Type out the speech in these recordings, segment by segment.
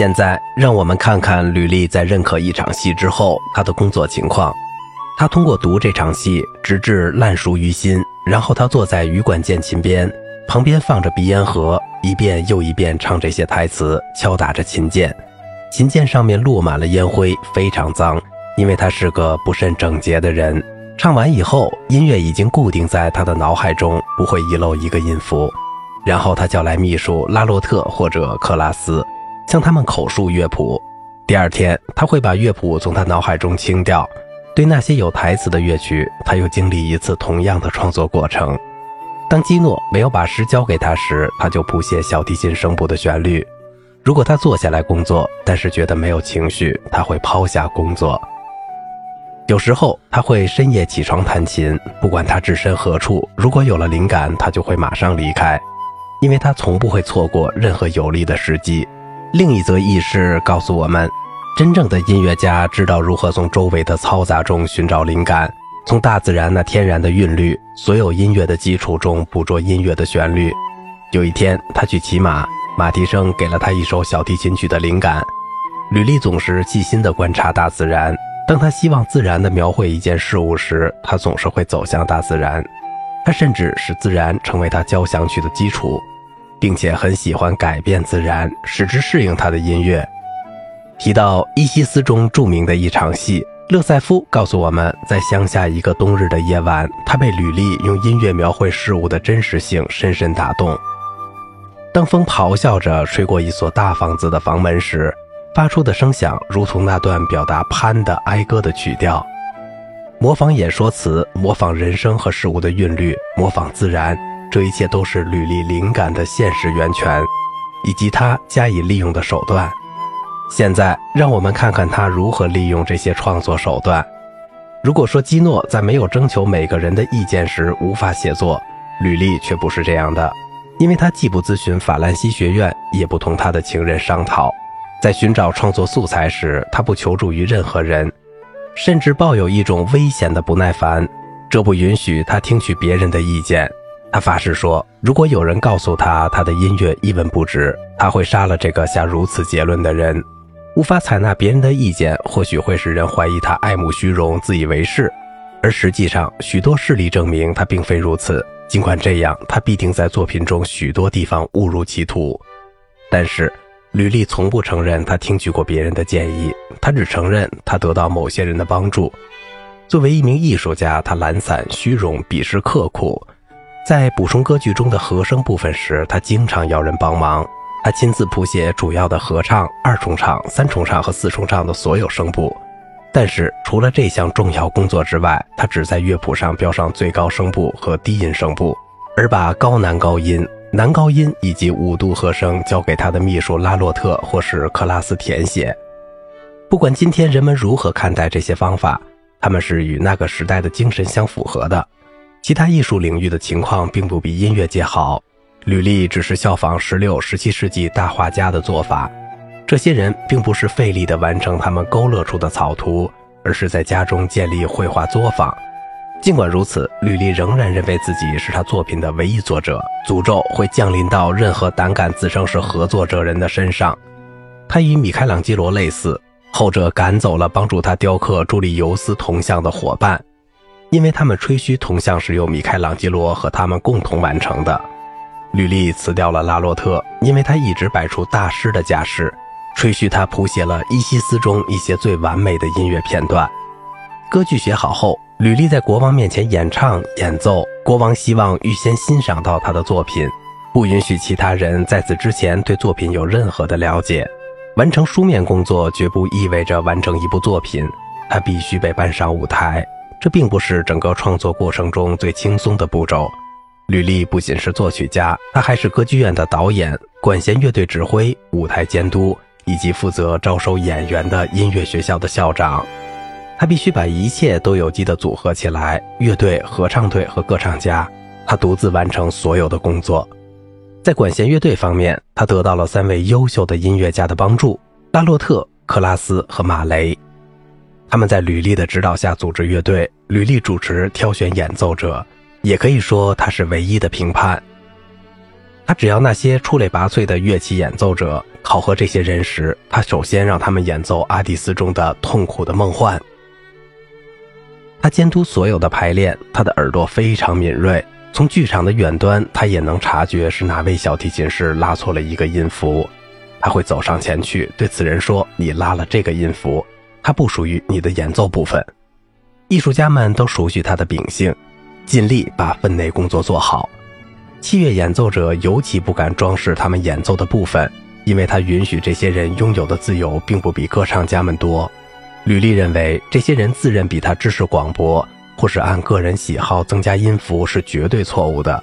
现在，让我们看看吕丽在认可一场戏之后她的工作情况。她通过读这场戏，直至烂熟于心。然后她坐在羽管键琴边，旁边放着鼻烟盒，一遍又一遍唱这些台词，敲打着琴键。琴键上面落满了烟灰，非常脏，因为他是个不甚整洁的人。唱完以后，音乐已经固定在他的脑海中，不会遗漏一个音符。然后他叫来秘书拉洛特或者克拉斯。向他们口述乐谱。第二天，他会把乐谱从他脑海中清掉。对那些有台词的乐曲，他又经历一次同样的创作过程。当基诺没有把诗交给他时，他就谱写小提琴声部的旋律。如果他坐下来工作，但是觉得没有情绪，他会抛下工作。有时候他会深夜起床弹琴，不管他置身何处，如果有了灵感，他就会马上离开，因为他从不会错过任何有利的时机。另一则轶事告诉我们，真正的音乐家知道如何从周围的嘈杂中寻找灵感，从大自然那天然的韵律、所有音乐的基础中捕捉音乐的旋律。有一天，他去骑马，马蹄声给了他一首小提琴曲的灵感。吕丽总是细心地观察大自然，当他希望自然地描绘一件事物时，他总是会走向大自然。他甚至使自然成为他交响曲的基础。并且很喜欢改变自然，使之适应他的音乐。提到《伊西斯》中著名的一场戏，勒塞夫告诉我们，在乡下一个冬日的夜晚，他被吕丽用音乐描绘事物的真实性深深打动。当风咆哮着吹过一所大房子的房门时，发出的声响如同那段表达潘的哀歌的曲调，模仿演说词，模仿人生和事物的韵律，模仿自然。这一切都是履历灵感的现实源泉，以及他加以利用的手段。现在，让我们看看他如何利用这些创作手段。如果说基诺在没有征求每个人的意见时无法写作，履历却不是这样的，因为他既不咨询法兰西学院，也不同他的情人商讨。在寻找创作素材时，他不求助于任何人，甚至抱有一种危险的不耐烦，这不允许他听取别人的意见。他发誓说，如果有人告诉他他的音乐一文不值，他会杀了这个下如此结论的人。无法采纳别人的意见，或许会使人怀疑他爱慕虚荣、自以为是，而实际上，许多事例证明他并非如此。尽管这样，他必定在作品中许多地方误入歧途。但是，吕丽从不承认他听取过别人的建议，他只承认他得到某些人的帮助。作为一名艺术家，他懒散、虚荣、鄙视刻苦。在补充歌剧中的和声部分时，他经常要人帮忙。他亲自谱写主要的合唱、二重唱、三重唱和四重唱的所有声部。但是，除了这项重要工作之外，他只在乐谱上标上最高声部和低音声部，而把高男高音、男高音以及五度和声交给他的秘书拉洛特或是克拉斯填写。不管今天人们如何看待这些方法，他们是与那个时代的精神相符合的。其他艺术领域的情况并不比音乐界好，吕丽只是效仿十六、十七世纪大画家的做法。这些人并不是费力地完成他们勾勒出的草图，而是在家中建立绘画作坊。尽管如此，吕丽仍然认为自己是他作品的唯一作者。诅咒会降临到任何胆敢自称是合作者人的身上。他与米开朗基罗类似，后者赶走了帮助他雕刻朱利尤斯铜像的伙伴。因为他们吹嘘铜像是由米开朗基罗和他们共同完成的，吕丽辞掉了拉洛特，因为他一直摆出大师的架势，吹嘘他谱写了伊西斯中一些最完美的音乐片段。歌剧写好后，吕丽在国王面前演唱演奏，国王希望预先欣赏到他的作品，不允许其他人在此之前对作品有任何的了解。完成书面工作绝不意味着完成一部作品，他必须被搬上舞台。这并不是整个创作过程中最轻松的步骤。吕丽不仅是作曲家，他还是歌剧院的导演、管弦乐队指挥、舞台监督，以及负责招收演员的音乐学校的校长。他必须把一切都有机地组合起来：乐队、合唱队和歌唱家。他独自完成所有的工作。在管弦乐队方面，他得到了三位优秀的音乐家的帮助：拉洛特、克拉斯和马雷。他们在吕丽的指导下组织乐队，吕丽主持挑选演奏者，也可以说他是唯一的评判。他只要那些出类拔萃的乐器演奏者，考核这些人时，他首先让他们演奏《阿蒂斯》中的痛苦的梦幻。他监督所有的排练，他的耳朵非常敏锐，从剧场的远端，他也能察觉是哪位小提琴师拉错了一个音符。他会走上前去，对此人说：“你拉了这个音符，它不属于你的演奏部分。”艺术家们都熟悉他的秉性，尽力把分内工作做好。器乐演奏者尤其不敢装饰他们演奏的部分，因为他允许这些人拥有的自由并不比歌唱家们多。吕丽认为，这些人自认比他知识广博，或是按个人喜好增加音符是绝对错误的。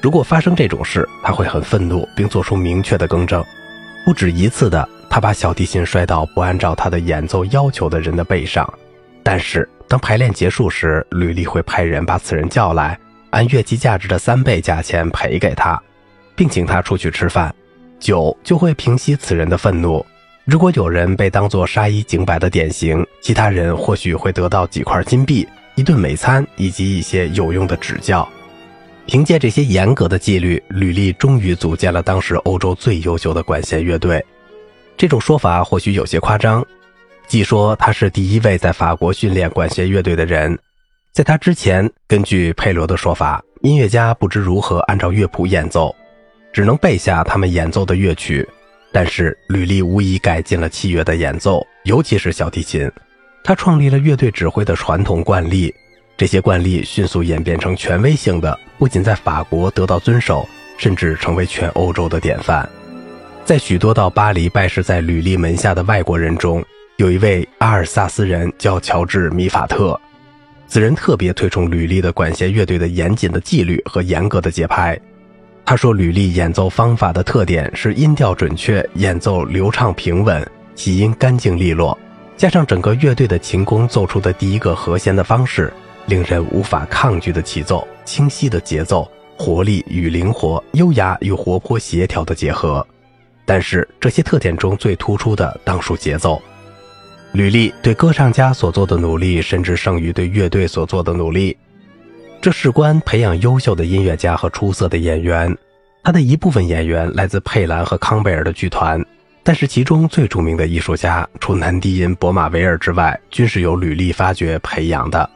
如果发生这种事，他会很愤怒，并做出明确的更正。不止一次的，他把小提琴摔到不按照他的演奏要求的人的背上。但是，当排练结束时，吕丽会派人把此人叫来。按乐器价值的三倍价钱赔给他，并请他出去吃饭，酒就会平息此人的愤怒。如果有人被当作杀一儆百的典型，其他人或许会得到几块金币、一顿美餐以及一些有用的指教。凭借这些严格的纪律，吕丽终于组建了当时欧洲最优秀的管弦乐队。这种说法或许有些夸张，据说他是第一位在法国训练管弦乐队的人。在他之前，根据佩罗的说法，音乐家不知如何按照乐谱演奏，只能背下他们演奏的乐曲。但是吕丽无疑改进了器乐的演奏，尤其是小提琴。他创立了乐队指挥的传统惯例，这些惯例迅速演变成权威性的，不仅在法国得到遵守，甚至成为全欧洲的典范。在许多到巴黎拜师在吕利门下的外国人中，有一位阿尔萨斯人叫乔治·米法特。此人特别推崇吕丽的管弦乐队的严谨的纪律和严格的节拍。他说，吕丽演奏方法的特点是音调准确，演奏流畅平稳，起音干净利落，加上整个乐队的琴弓奏出的第一个和弦的方式，令人无法抗拒的起奏，清晰的节奏，活力与灵活，优雅与活泼协调的结合。但是这些特点中最突出的当属节奏。吕丽对歌唱家所做的努力，甚至胜于对乐队所做的努力。这事关培养优秀的音乐家和出色的演员。他的一部分演员来自佩兰和康贝尔的剧团，但是其中最著名的艺术家，除男低音博马维尔之外，均是由吕丽发掘培养的。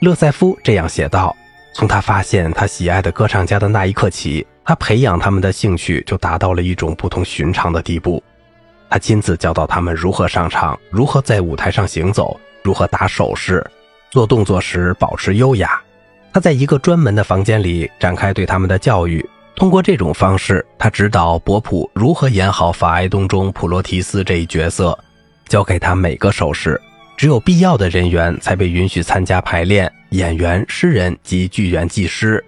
勒塞夫这样写道：“从他发现他喜爱的歌唱家的那一刻起，他培养他们的兴趣就达到了一种不同寻常的地步。”他亲自教导他们如何上场，如何在舞台上行走，如何打手势，做动作时保持优雅。他在一个专门的房间里展开对他们的教育。通过这种方式，他指导博普如何演好《法埃东》中普罗提斯这一角色，教给他每个手势。只有必要的人员才被允许参加排练，演员、诗人及剧员技师。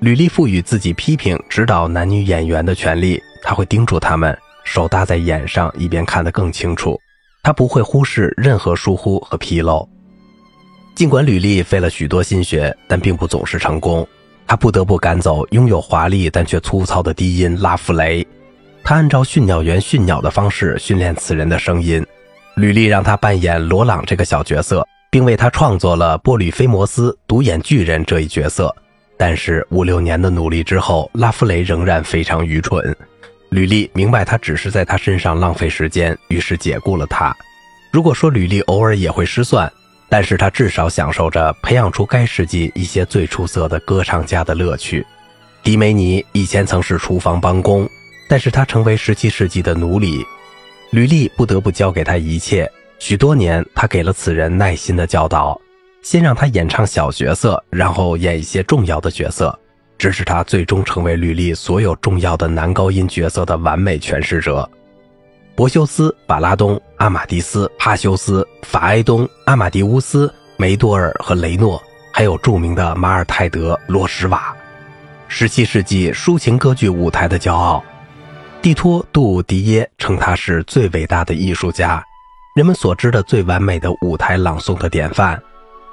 吕丽赋予自己批评、指导男女演员的权利，他会叮嘱他们。手搭在眼上，以便看得更清楚。他不会忽视任何疏忽和纰漏。尽管吕丽费了许多心血，但并不总是成功。他不得不赶走拥有华丽但却粗糙的低音拉弗雷。他按照驯鸟员驯鸟的方式训练此人的声音。吕丽让他扮演罗朗这个小角色，并为他创作了波吕菲摩斯独眼巨人这一角色。但是五六年的努力之后，拉夫雷仍然非常愚蠢。吕丽明白他只是在他身上浪费时间，于是解雇了他。如果说吕丽偶尔也会失算，但是他至少享受着培养出该世纪一些最出色的歌唱家的乐趣。迪梅尼以前曾是厨房帮工，但是他成为17世纪的奴隶。吕丽不得不教给他一切。许多年，他给了此人耐心的教导，先让他演唱小角色，然后演一些重要的角色。这是他最终成为履历所有重要的男高音角色的完美诠释者。博修斯、巴拉东、阿马迪斯、帕修斯、法埃东、阿马迪乌斯、梅多尔和雷诺，还有著名的马尔泰德、罗什瓦，17世纪抒情歌剧舞台的骄傲。蒂托·杜迪耶称他是最伟大的艺术家，人们所知的最完美的舞台朗诵的典范。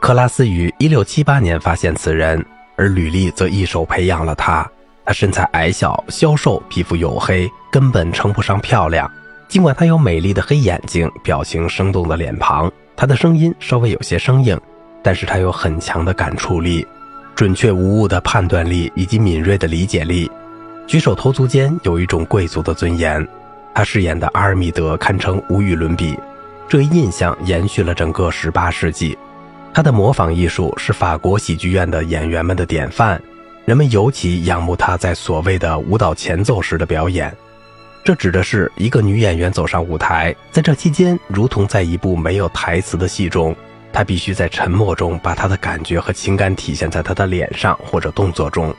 克拉斯于1678年发现此人。而吕丽则一手培养了他。他身材矮小、消瘦，皮肤黝黑，根本称不上漂亮。尽管她有美丽的黑眼睛、表情生动的脸庞，她的声音稍微有些生硬，但是她有很强的感触力、准确无误的判断力以及敏锐的理解力。举手投足间有一种贵族的尊严。他饰演的阿尔米德堪称无与伦比，这一印象延续了整个18世纪。他的模仿艺术是法国喜剧院的演员们的典范，人们尤其仰慕他在所谓的舞蹈前奏时的表演。这指的是一个女演员走上舞台，在这期间，如同在一部没有台词的戏中，她必须在沉默中把她的感觉和情感体现在她的脸上或者动作中。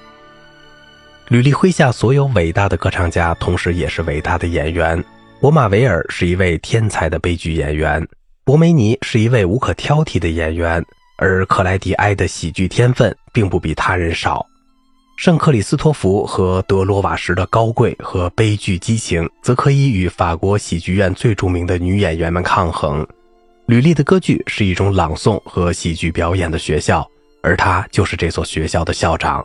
吕丽麾下所有伟大的歌唱家，同时也是伟大的演员。博马维尔是一位天才的悲剧演员，博梅尼是一位无可挑剔的演员，而克莱迪埃的喜剧天分并不比他人少。圣克里斯托弗和德罗瓦什的高贵和悲剧激情，则可以与法国喜剧院最著名的女演员们抗衡。吕丽的歌剧是一种朗诵和喜剧表演的学校，而她就是这所学校的校长。